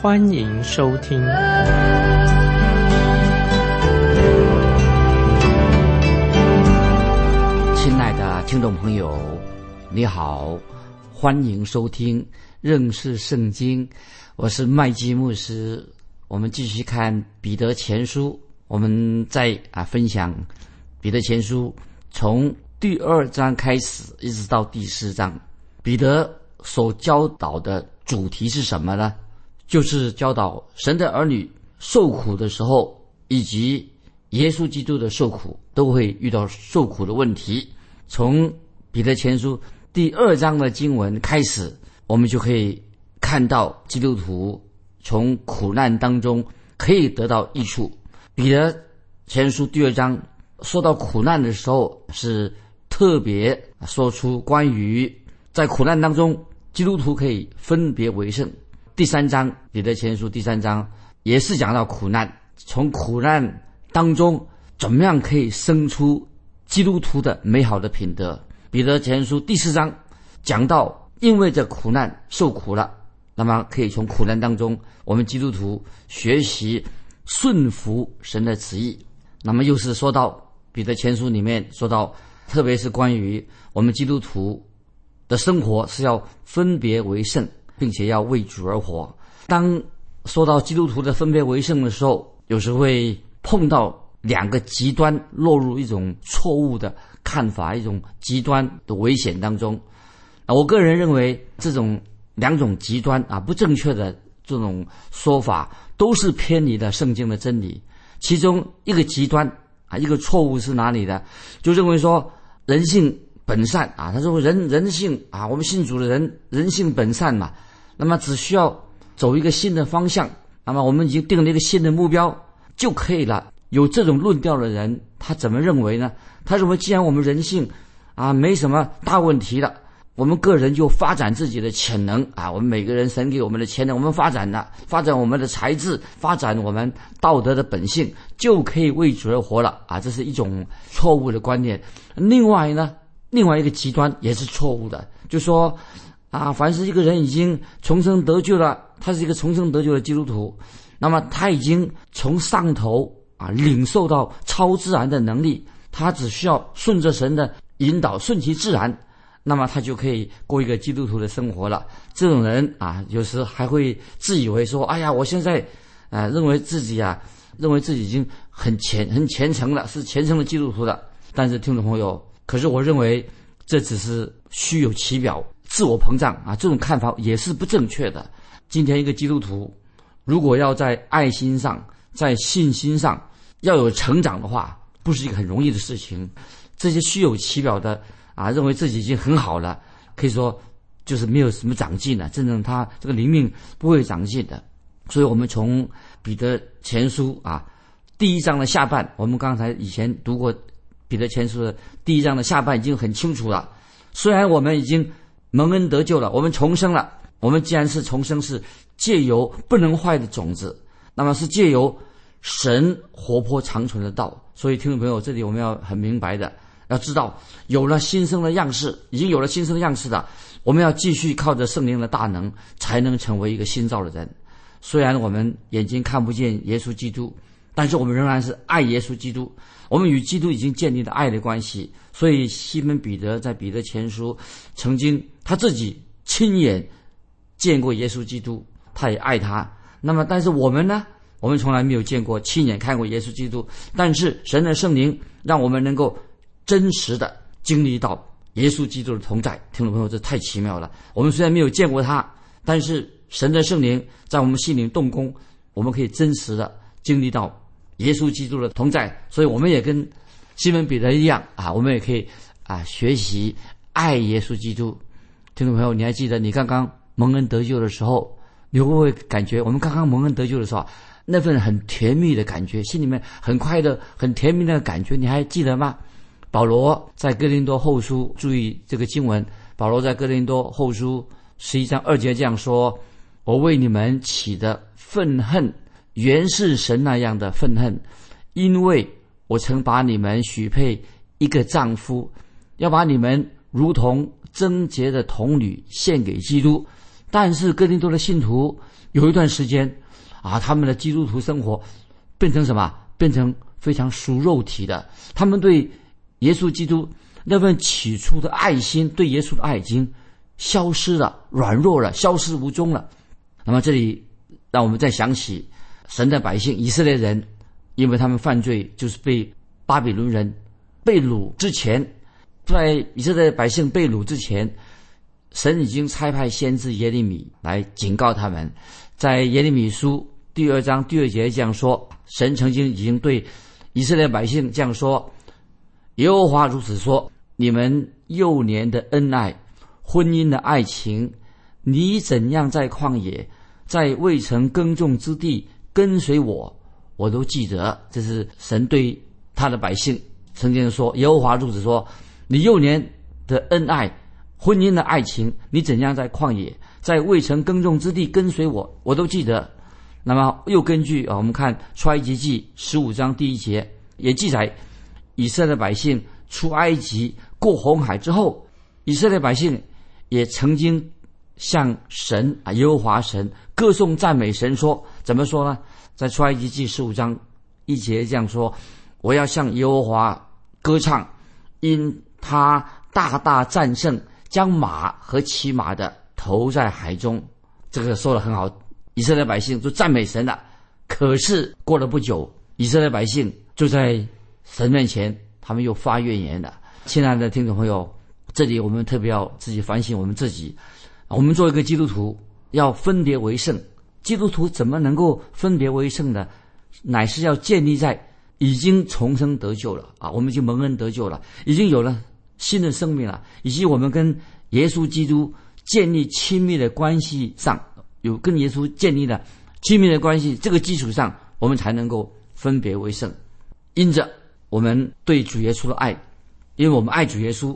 欢迎收听。亲爱的听众朋友，你好。欢迎收听认识圣经，我是麦基牧师。我们继续看彼得前书，我们在啊分享彼得前书从第二章开始一直到第四章，彼得所教导的主题是什么呢？就是教导神的儿女受苦的时候，以及耶稣基督的受苦都会遇到受苦的问题。从彼得前书。第二章的经文开始，我们就可以看到基督徒从苦难当中可以得到益处。彼得前书第二章说到苦难的时候，是特别说出关于在苦难当中基督徒可以分别为圣。第三章彼得前书第三章也是讲到苦难，从苦难当中怎么样可以生出基督徒的美好的品德。彼得前书第四章讲到，因为这苦难受苦了，那么可以从苦难当中，我们基督徒学习顺服神的旨意。那么又是说到彼得前书里面说到，特别是关于我们基督徒的生活是要分别为圣，并且要为主而活。当说到基督徒的分别为圣的时候，有时会碰到两个极端，落入一种错误的。看法一种极端的危险当中，啊，我个人认为这种两种极端啊不正确的这种说法都是偏离了圣经的真理。其中一个极端啊，一个错误是哪里的？就认为说人性本善啊，他说人人性啊，我们信主的人人性本善嘛，那么只需要走一个新的方向，那么我们已经定了一个新的目标就可以了。有这种论调的人，他怎么认为呢？他认为，既然我们人性啊没什么大问题了，我们个人就发展自己的潜能啊。我们每个人神给我们的潜能，我们发展了，发展我们的才智，发展我们道德的本性，就可以为主而活了啊。这是一种错误的观念。另外呢，另外一个极端也是错误的，就说啊，凡是一个人已经重生得救了，他是一个重生得救的基督徒，那么他已经从上头。啊，领受到超自然的能力，他只需要顺着神的引导，顺其自然，那么他就可以过一个基督徒的生活了。这种人啊，有时还会自以为说：“哎呀，我现在，啊，认为自己啊，认为自己已经很虔很虔诚了，是虔诚的基督徒了。”但是听众朋友，可是我认为这只是虚有其表，自我膨胀啊，这种看法也是不正确的。今天一个基督徒，如果要在爱心上，在信心上，要有成长的话，不是一个很容易的事情。这些虚有其表的啊，认为自己已经很好了，可以说就是没有什么长进了。真正他这个灵命不会长进的。所以我们从彼得前书啊第一章的下半，我们刚才以前读过彼得前书的第一章的下半，已经很清楚了。虽然我们已经蒙恩得救了，我们重生了。我们既然是重生，是借由不能坏的种子，那么是借由。神活泼长存的道，所以听众朋友，这里我们要很明白的，要知道有了新生的样式，已经有了新生的样式的，我们要继续靠着圣灵的大能，才能成为一个新造的人。虽然我们眼睛看不见耶稣基督，但是我们仍然是爱耶稣基督。我们与基督已经建立了爱的关系。所以西门彼得在彼得前书曾经他自己亲眼见过耶稣基督，他也爱他。那么，但是我们呢？我们从来没有见过、亲眼看过耶稣基督，但是神的圣灵让我们能够真实的经历到耶稣基督的同在。听众朋友，这太奇妙了！我们虽然没有见过他，但是神的圣灵在我们心灵动工，我们可以真实的经历到耶稣基督的同在。所以，我们也跟西门彼得一样啊，我们也可以啊学习爱耶稣基督。听众朋友，你还记得你刚刚蒙恩得救的时候，你会不会感觉我们刚刚蒙恩得救的时候？那份很甜蜜的感觉，心里面很快的、很甜蜜的感觉，你还记得吗？保罗在哥林多后书，注意这个经文，保罗在哥林多后书十一章二节这样说：“我为你们起的愤恨，原是神那样的愤恨，因为我曾把你们许配一个丈夫，要把你们如同贞洁的童女献给基督。但是哥林多的信徒有一段时间。”啊，他们的基督徒生活变成什么？变成非常属肉体的。他们对耶稣基督那份起初的爱心，对耶稣的爱已经消失了，软弱了，消失无踪了。那么这里让我们再想起神的百姓以色列人，因为他们犯罪，就是被巴比伦人被掳之前，在以色列百姓被掳之前，神已经差派先知耶利米来警告他们。在耶利米书第二章第二节这样说：神曾经已经对以色列百姓这样说：“耶和华如此说：你们幼年的恩爱，婚姻的爱情，你怎样在旷野，在未曾耕种之地跟随我，我都记得。”这是神对他的百姓曾经说：“耶和华如此说：你幼年的恩爱，婚姻的爱情，你怎样在旷野。”在未曾耕种之地跟随我，我都记得。那么又根据啊，我们看出埃及记十五章第一节也记载，以色列百姓出埃及过红海之后，以色列百姓也曾经向神啊耶和华神歌颂赞美神说，怎么说呢？在出埃及记十五章一节这样说：我要向耶和华歌唱，因他大大战胜将马和骑马的。投在海中，这个说的很好。以色列百姓就赞美神了。可是过了不久，以色列百姓就在神面前，他们又发怨言了。亲爱的听众朋友，这里我们特别要自己反省我们自己。我们做一个基督徒，要分别为圣。基督徒怎么能够分别为圣呢？乃是要建立在已经重生得救了啊，我们已经蒙恩得救了，已经有了新的生命了，以及我们跟耶稣基督。建立亲密的关系上有跟耶稣建立的亲密的关系，这个基础上，我们才能够分别为圣。因着我们对主耶稣的爱，因为我们爱主耶稣，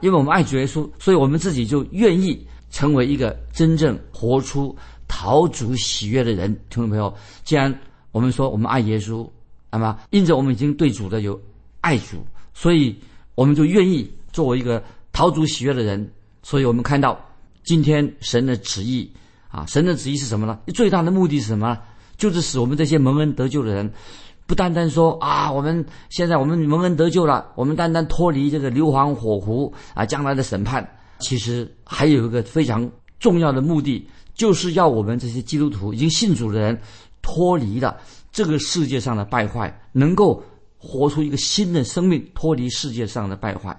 因为我们爱主耶稣，所以我们自己就愿意成为一个真正活出讨主喜悦的人。听众朋友，既然我们说我们爱耶稣，那么因着我们已经对主的有爱主，所以我们就愿意作为一个讨主喜悦的人。所以我们看到。今天神的旨意啊，神的旨意是什么呢？最大的目的是什么？就是使我们这些蒙恩得救的人，不单单说啊，我们现在我们蒙恩得救了，我们单单脱离这个硫磺火湖啊，将来的审判。其实还有一个非常重要的目的，就是要我们这些基督徒已经信主的人，脱离了这个世界上的败坏，能够活出一个新的生命，脱离世界上的败坏。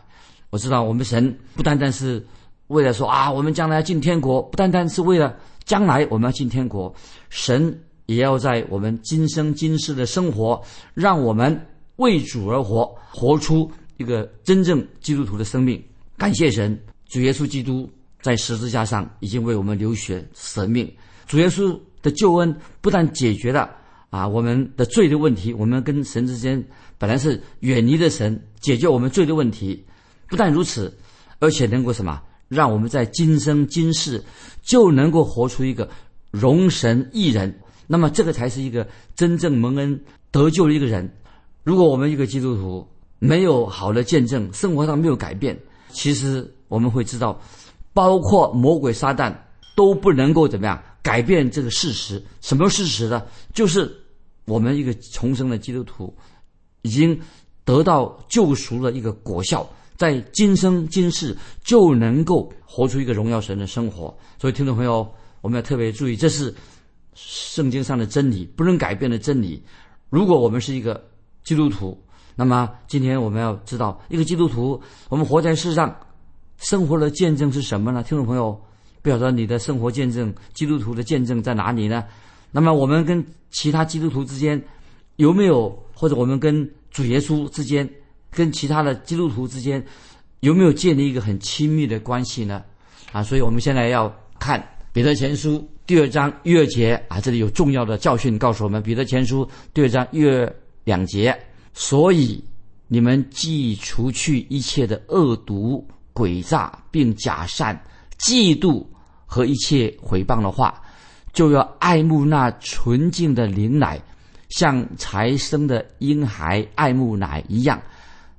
我知道我们神不单单是。为了说啊，我们将来要进天国，不单单是为了将来我们要进天国，神也要在我们今生今世的生活，让我们为主而活，活出一个真正基督徒的生命。感谢神，主耶稣基督在十字架上已经为我们流血舍命。主耶稣的救恩不但解决了啊我们的罪的问题，我们跟神之间本来是远离的神，解决我们罪的问题。不但如此，而且能够什么？让我们在今生今世就能够活出一个容神一人，那么这个才是一个真正蒙恩得救的一个人。如果我们一个基督徒没有好的见证，生活上没有改变，其实我们会知道，包括魔鬼撒旦都不能够怎么样改变这个事实。什么事实呢？就是我们一个重生的基督徒已经得到救赎的一个果效。在今生今世就能够活出一个荣耀神的生活，所以听众朋友，我们要特别注意，这是圣经上的真理，不能改变的真理。如果我们是一个基督徒，那么今天我们要知道，一个基督徒，我们活在世上，生活的见证是什么呢？听众朋友，不晓得你的生活见证，基督徒的见证在哪里呢？那么我们跟其他基督徒之间有没有，或者我们跟主耶稣之间？跟其他的基督徒之间有没有建立一个很亲密的关系呢？啊，所以我们现在要看彼得前书第二章一二节啊，这里有重要的教训告诉我们。彼得前书第二章一二两节，所以你们既除去一切的恶毒、诡诈，并假善、嫉妒和一切毁谤的话，就要爱慕那纯净的灵奶，像才生的婴孩爱慕奶一样，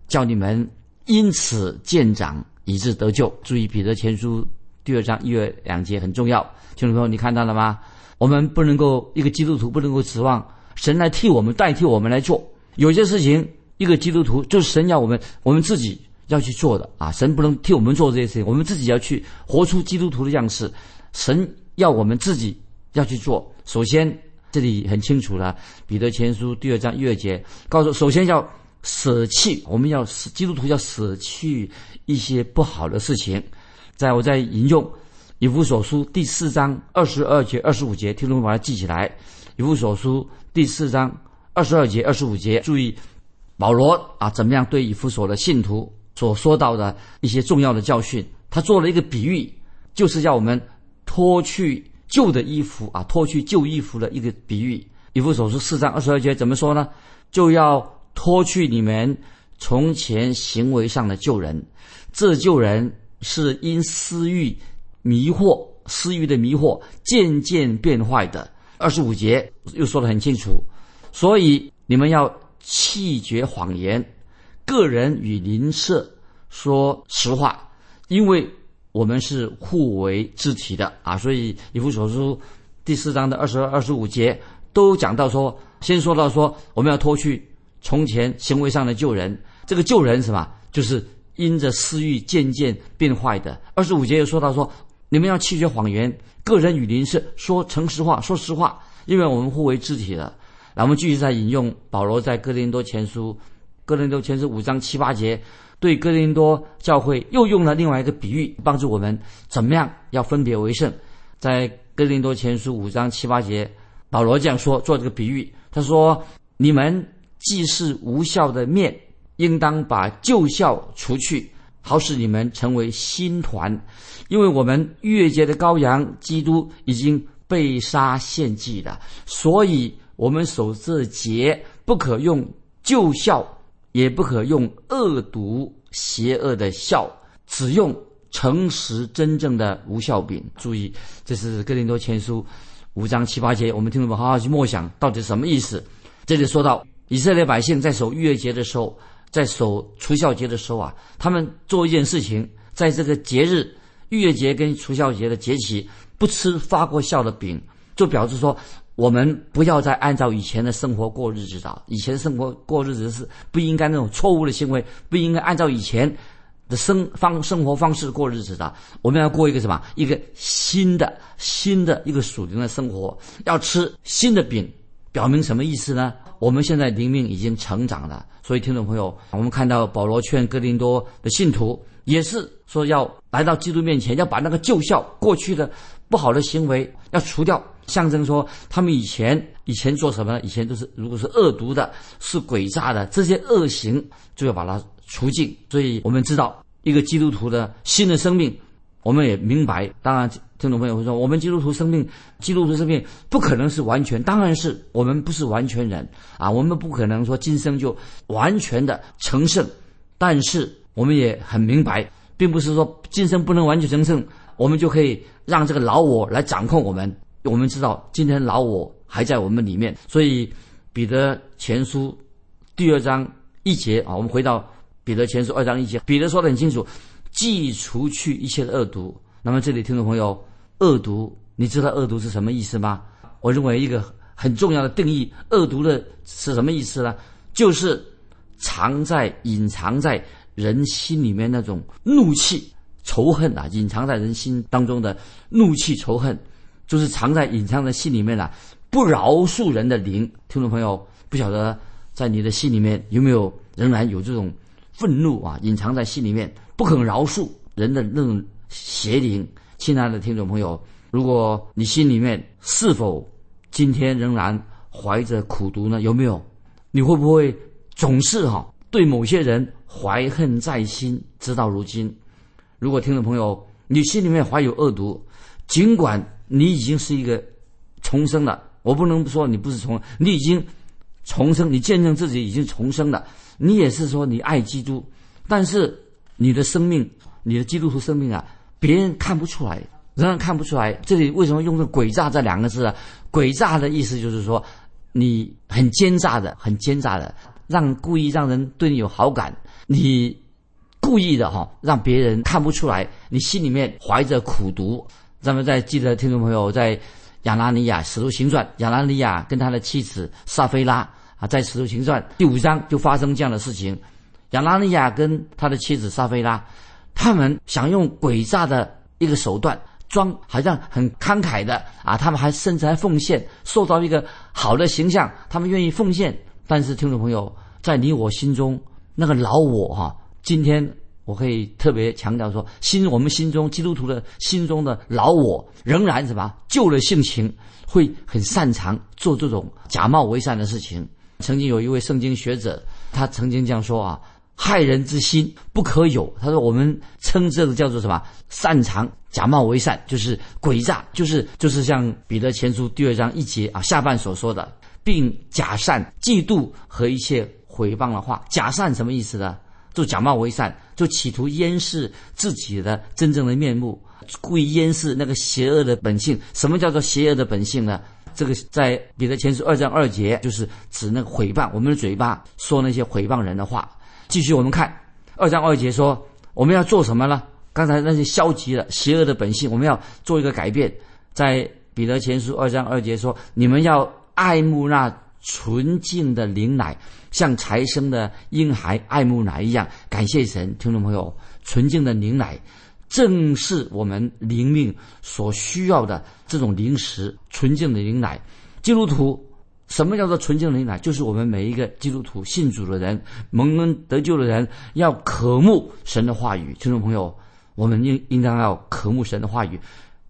叫你们因此渐长，以致得救。注意彼得前书。第二章一月两节很重要，听众朋友，你看到了吗？我们不能够一个基督徒不能够指望神来替我们代替我们来做，有些事情一个基督徒就是神要我们我们自己要去做的啊！神不能替我们做这些事情，我们自己要去活出基督徒的样式。神要我们自己要去做。首先，这里很清楚了，《彼得前书》第二章一月节告诉，首先要舍弃，我们要基督徒要舍弃一些不好的事情。在我在引用《以弗所书》第四章二十二节、二十五节，听众把它记起来。《以弗所书》第四章二十二节、二十五节，注意保罗啊，怎么样对以弗所的信徒所说到的一些重要的教训？他做了一个比喻，就是要我们脱去旧的衣服啊，脱去旧衣服的一个比喻。《以弗所书》四章二十二节怎么说呢？就要脱去你们从前行为上的旧人，这旧人。是因私欲迷惑，私欲的迷惑渐渐变坏的。二十五节又说得很清楚，所以你们要弃绝谎言，个人与邻舍说实话，因为我们是互为肢体的啊。所以以弗所书第四章的二十二、二十五节都讲到说，先说到说我们要脱去从前行为上的旧人，这个旧人什么？就是。因着私欲渐渐变坏的，二十五节又说到说，你们要弃绝谎言，个人与邻舍说诚实话，说实话，因为我们互为肢体的。那我们继续在引用保罗在哥林多前书，哥林多前书五章七八节，对哥林多教会又用了另外一个比喻，帮助我们怎么样要分别为圣。在哥林多前书五章七八节，保罗这样说，做这个比喻，他说：你们既是无效的面。应当把旧校除去，好使你们成为新团，因为我们越节的羔羊基督已经被杀献祭了，所以我们守这节不可用旧校，也不可用恶毒邪恶的笑，只用诚实真正的无效饼。注意，这是哥林多前书五章七八节，我们听众们好好去默想，到底什么意思？这里说到以色列百姓在守逾越节的时候。在守除孝节的时候啊，他们做一件事情，在这个节日逾越节跟除孝节的节期，不吃发过酵的饼，就表示说，我们不要再按照以前的生活过日子了。以前生活过日子是不应该那种错误的行为，不应该按照以前的生方生活方式过日子的。我们要过一个什么？一个新的新的一个属灵的生活，要吃新的饼，表明什么意思呢？我们现在灵命已经成长了。所以，听众朋友，我们看到保罗劝哥林多的信徒，也是说要来到基督面前，要把那个旧校过去的不好的行为要除掉，象征说他们以前以前做什么？以前都是如果是恶毒的、是诡诈的这些恶行，就要把它除尽。所以我们知道，一个基督徒的新的生命，我们也明白。当然，听众朋友会说，我们基督徒生命，基督徒生命不可能是完全，当然是我们不是完全人啊，我们不可能说今生就。完全的成圣，但是我们也很明白，并不是说今生不能完全成圣，我们就可以让这个老我来掌控我们。我们知道今天老我还在我们里面，所以彼得前书第二章一节啊，我们回到彼得前书二章一节，彼得说的很清楚，既除去一切的恶毒。那么这里听众朋友，恶毒，你知道恶毒是什么意思吗？我认为一个很重要的定义，恶毒的是什么意思呢？就是藏在、隐藏在人心里面那种怒气、仇恨啊，隐藏在人心当中的怒气、仇恨，就是藏在、隐藏在心里面了，不饶恕人的灵。听众朋友，不晓得在你的心里面有没有仍然有这种愤怒啊，隐藏在心里面不肯饶恕人的那种邪灵？亲爱的听众朋友，如果你心里面是否今天仍然怀着苦毒呢？有没有？你会不会总是哈对某些人怀恨在心，直到如今？如果听众朋友你心里面怀有恶毒，尽管你已经是一个重生了。我不能说你不是重，你已经重生，你见证自己已经重生了。你也是说你爱基督，但是你的生命，你的基督徒生命啊，别人看不出来，仍然看不出来。这里为什么用这“诡诈”这两个字啊？“诡诈”的意思就是说，你很奸诈的，很奸诈的，让故意让人对你有好感，你故意的哈，让别人看不出来，你心里面怀着苦毒。咱们在记得听众朋友在亚拉尼亚使徒行传，亚拉尼亚跟他的妻子撒菲拉。啊，在《使徒行传》第五章就发生这样的事情，亚拉尼亚跟他的妻子撒菲拉，他们想用诡诈的一个手段，装好像很慷慨的啊，他们还甚至还奉献，塑造一个好的形象，他们愿意奉献。但是听众朋友，在你我心中那个老我哈，今天我可以特别强调说，心我们心中基督徒的心中的老我仍然什么旧了性情，会很擅长做这种假冒为善的事情。曾经有一位圣经学者，他曾经这样说啊：“害人之心不可有。”他说：“我们称这个叫做什么？擅长假冒为善，就是诡诈，就是就是像彼得前书第二章一节啊下半所说的，并假善、嫉妒和一切毁谤的话。假善什么意思呢？就假冒为善，就企图掩饰自己的真正的面目，故意掩饰那个邪恶的本性。什么叫做邪恶的本性呢？”这个在彼得前书二章二节，就是指那个诽谤，我们的嘴巴说那些诽谤人的话。继续我们看二章二节说，我们要做什么呢？刚才那些消极的、邪恶的本性，我们要做一个改变。在彼得前书二章二节说，你们要爱慕那纯净的灵奶，像才生的婴孩爱慕奶一样。感谢神，听众朋友，纯净的灵奶。正是我们灵命所需要的这种灵食，纯净的灵奶。基督徒，什么叫做纯净的灵奶？就是我们每一个基督徒信主的人、蒙恩得救的人，要渴慕神的话语。听众朋友，我们应应当要渴慕神的话语。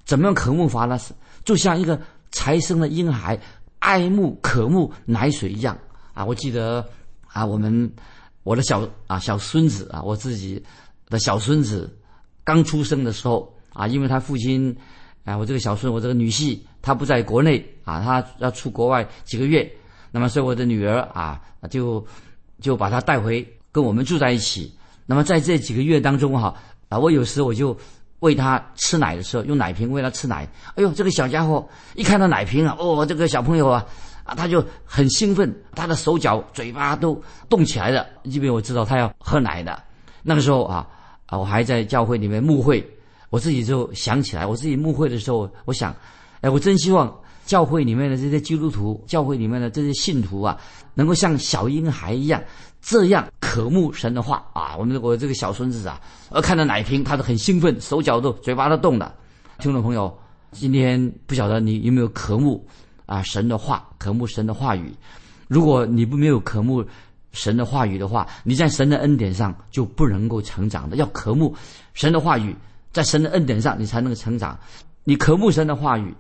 怎么样渴慕法呢？就像一个才生的婴孩爱慕、渴慕奶水一样啊！我记得啊，我们我的小啊小孙子啊，我自己的小孙子。刚出生的时候啊，因为他父亲，啊，我这个小孙，我这个女婿，他不在国内啊，他要出国外几个月，那么所以我的女儿啊，就就把他带回跟我们住在一起。那么在这几个月当中哈，啊，我有时我就喂他吃奶的时候，用奶瓶喂他吃奶。哎呦，这个小家伙一看到奶瓶啊，哦，这个小朋友啊，啊，他就很兴奋，他的手脚、嘴巴都动起来了，因为我知道他要喝奶的。那个时候啊。啊，我还在教会里面牧会，我自己就想起来，我自己牧会的时候，我想，哎，我真希望教会里面的这些基督徒，教会里面的这些信徒啊，能够像小婴孩一样，这样渴慕神的话啊。我们我这个小孙子啊，呃，看到奶瓶，他都很兴奋，手脚都嘴巴都动了。听众朋友，今天不晓得你有没有渴慕啊神的话，渴慕神的话语。如果你不没有渴慕，神的话语的话，你在神的恩典上就不能够成长的。要渴慕神的话语，在神的恩典上，你才能够成长。你渴慕神的话语，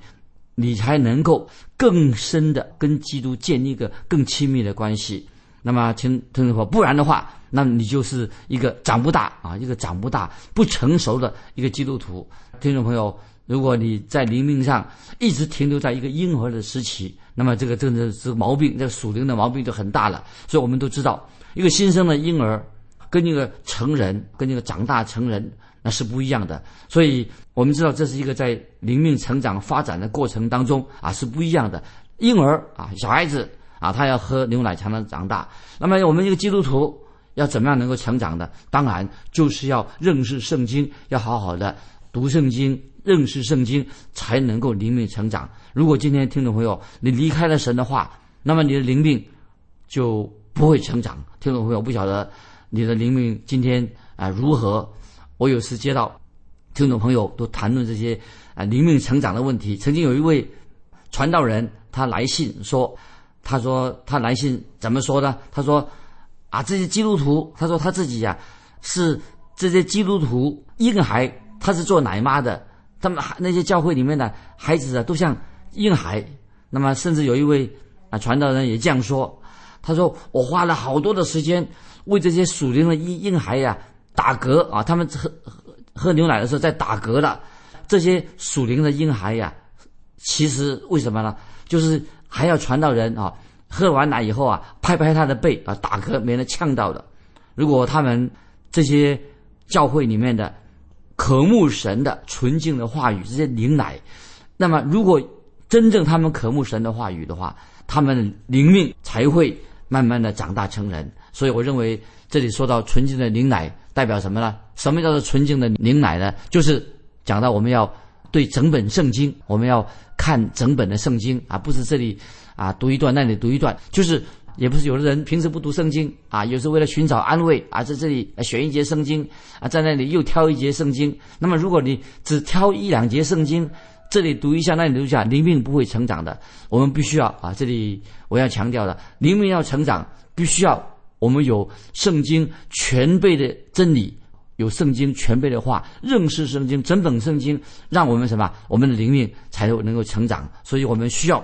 你才能够更深的跟基督建立一个更亲密的关系。那么听听众朋友，不然的话，那你就是一个长不大啊，一个长不大、不成熟的一个基督徒。听众朋友，如果你在灵命上一直停留在一个婴儿的时期，那么这个真的是毛病，这个属灵的毛病就很大了。所以我们都知道，一个新生的婴儿跟一个成人，跟一个长大成人那是不一样的。所以我们知道，这是一个在灵命成长发展的过程当中啊是不一样的。婴儿啊，小孩子啊，他要喝牛奶才能长大。那么我们一个基督徒要怎么样能够成长的？当然就是要认识圣经，要好好的读圣经。认识圣经才能够灵命成长。如果今天听众朋友你离开了神的话，那么你的灵命就不会成长。听众朋友不晓得你的灵命今天啊如何？我有时接到听众朋友都谈论这些啊灵命成长的问题。曾经有一位传道人他来信说，他说他来信怎么说呢？他说啊这些基督徒，他说他自己呀是这些基督徒婴孩，他是做奶妈的。他们那些教会里面的孩子啊，都像婴孩。那么，甚至有一位啊传道人也这样说：“他说，我花了好多的时间为这些属灵的婴婴孩呀打嗝啊，他们喝喝喝牛奶的时候在打嗝的。这些属灵的婴孩呀，其实为什么呢？就是还要传到人啊，喝完奶以后啊，拍拍他的背啊，打嗝，免得呛到的。如果他们这些教会里面的渴慕神的纯净的话语，这些灵奶，那么如果真正他们渴慕神的话语的话，他们灵命才会慢慢的长大成人。所以我认为这里说到纯净的灵奶代表什么呢？什么叫做纯净的灵奶呢？就是讲到我们要对整本圣经，我们要看整本的圣经啊，不是这里啊读一段，那里读一段，就是也不是有的人平时不读圣经啊，有时候为了寻找安慰啊，在这里选一节圣经啊，在那里又挑一节圣经。那么如果你只挑一两节圣经，这里读一下，那里读一下，灵命不会成长的。我们必须要啊，这里我要强调的，灵命要成长，必须要我们有圣经全备的真理。有圣经全备的话，认识圣经整本圣经，让我们什么？我们的灵命才能够成长。所以我们需要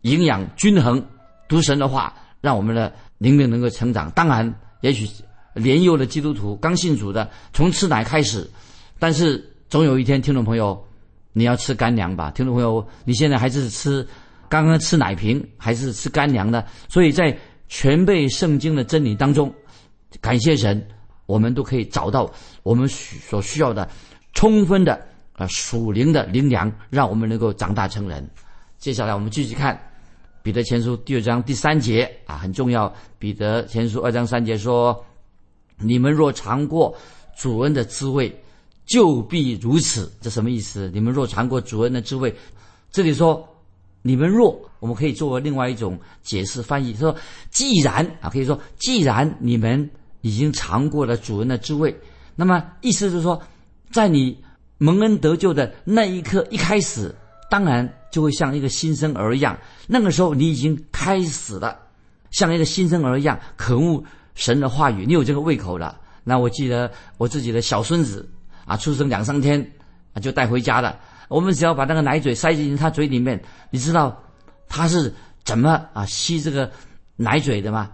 营养均衡，读神的话，让我们的灵命能够成长。当然，也许年幼的基督徒刚信主的，从吃奶开始，但是总有一天，听众朋友，你要吃干粮吧？听众朋友，你现在还是吃刚刚吃奶瓶，还是吃干粮的？所以在全备圣经的真理当中，感谢神。我们都可以找到我们所需要的充分的啊属灵的灵粮，让我们能够长大成人。接下来我们继续看彼得前书第二章第三节啊，很重要。彼得前书二章三节说：“你们若尝过主恩的滋味，就必如此。”这什么意思？你们若尝过主恩的滋味，这里说你们若，我们可以作为另外一种解释翻译，说既然啊，可以说既然你们。已经尝过了主人的滋味，那么意思就是说，在你蒙恩得救的那一刻一开始，当然就会像一个新生儿一样。那个时候你已经开始了，像一个新生儿一样渴慕神的话语，你有这个胃口了。那我记得我自己的小孙子啊，出生两三天啊就带回家了。我们只要把那个奶嘴塞进他嘴里面，你知道他是怎么啊吸这个奶嘴的吗？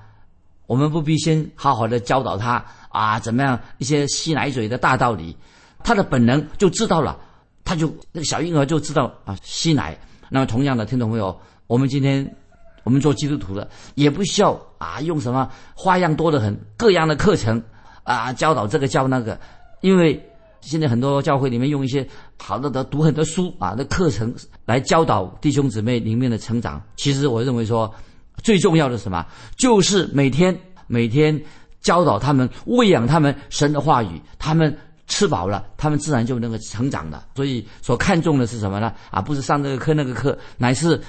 我们不必先好好的教导他啊，怎么样一些吸奶嘴的大道理，他的本能就知道了，他就那个小婴儿就知道啊吸奶。那么同样的，听众朋友，我们今天我们做基督徒的也不需要啊用什么花样多得很各样的课程啊教导这个教那个，因为现在很多教会里面用一些好的的读很多书啊那课程来教导弟兄姊妹里面的成长。其实我认为说。最重要的什么？就是每天每天教导他们、喂养他们神的话语，他们吃饱了，他们自然就能够成长的。所以所看重的是什么呢？啊，不是上这个课那个课，乃是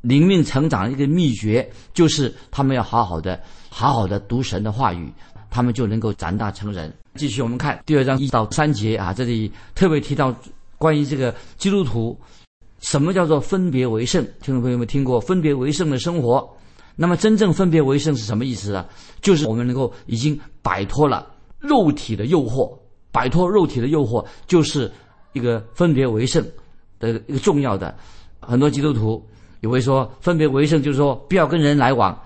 灵命成长的一个秘诀，就是他们要好好的、好好的读神的话语，他们就能够长大成人。继续我们看第二章一到三节啊，这里特别提到关于这个基督徒什么叫做分别为圣？听众朋友们听过分别为圣的生活？那么，真正分别为圣是什么意思啊？就是我们能够已经摆脱了肉体的诱惑，摆脱肉体的诱惑，就是一个分别为圣的一个重要的。很多基督徒也会说，分别为圣就是说不要跟人来往，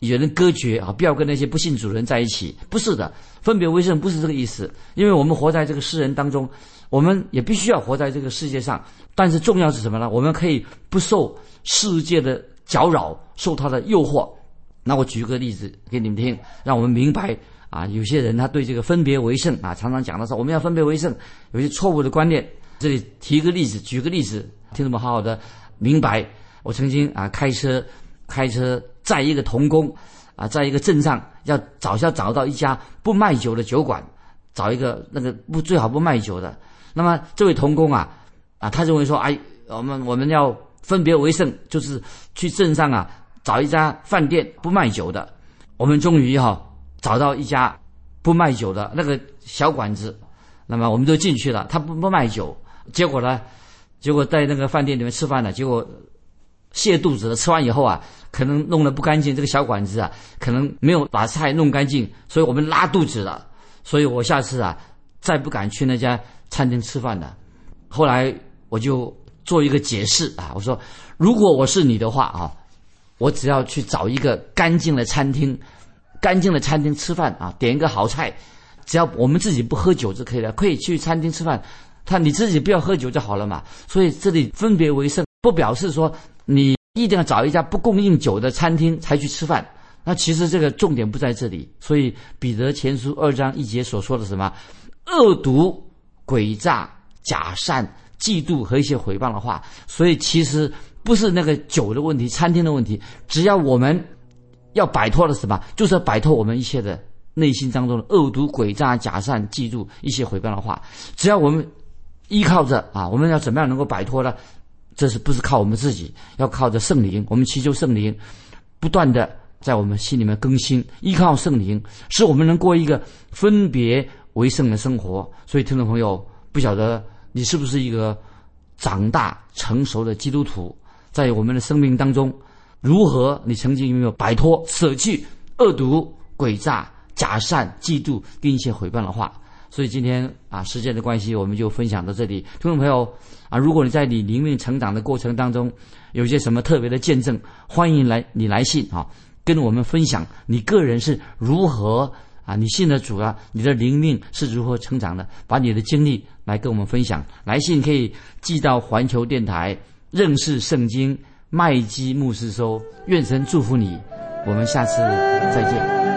与人隔绝啊，不要跟那些不信主的人在一起。不是的，分别为圣不是这个意思。因为我们活在这个世人当中，我们也必须要活在这个世界上。但是重要是什么呢？我们可以不受世界的。搅扰，受他的诱惑。那我举个例子给你们听，让我们明白啊，有些人他对这个分别为圣啊，常常讲的是我们要分别为圣，有些错误的观念。这里提一个例子，举个例子，听众们好好的明白。我曾经啊开车开车在一个童工啊，在一个镇上要找要找到一家不卖酒的酒馆，找一个那个不最好不卖酒的。那么这位童工啊啊，他认为说，哎，我们我们要。分别为圣，就是去镇上啊找一家饭店不卖酒的。我们终于哈找到一家不卖酒的那个小馆子，那么我们就进去了。他不不卖酒，结果呢，结果在那个饭店里面吃饭了，结果泻肚子了。吃完以后啊，可能弄得不干净，这个小馆子啊可能没有把菜弄干净，所以我们拉肚子了。所以我下次啊再不敢去那家餐厅吃饭了。后来我就。做一个解释啊，我说，如果我是你的话啊，我只要去找一个干净的餐厅，干净的餐厅吃饭啊，点一个好菜，只要我们自己不喝酒就可以了，可以去餐厅吃饭，他你自己不要喝酒就好了嘛。所以这里分别为圣，不表示说你一定要找一家不供应酒的餐厅才去吃饭。那其实这个重点不在这里。所以彼得前书二章一节所说的什么恶毒、诡诈、假善、嫉妒和一些诽谤的话，所以其实不是那个酒的问题、餐厅的问题，只要我们要摆脱了什么，就是要摆脱我们一切的内心当中的恶毒、诡诈、假善、嫉妒一些诽谤的话，只要我们依靠着啊，我们要怎么样能够摆脱呢？这是不是靠我们自己？要靠着圣灵，我们祈求圣灵不断的在我们心里面更新，依靠圣灵，使我们能过一个分别为圣的生活。所以，听众朋友，不晓得你是不是一个长大成熟的基督徒，在我们的生命当中，如何你曾经有没有摆脱、舍弃恶毒、诡诈、假善、嫉妒跟一些毁谤的话？所以今天啊，时间的关系，我们就分享到这里。听众朋友啊，如果你在你灵命成长的过程当中，有些什么特别的见证，欢迎来你来信啊，跟我们分享你个人是如何啊，你信的主啊，你的灵命是如何成长的，把你的经历来跟我们分享。来信可以寄到环球电台认识圣经麦基牧师收。愿神祝福你，我们下次再见。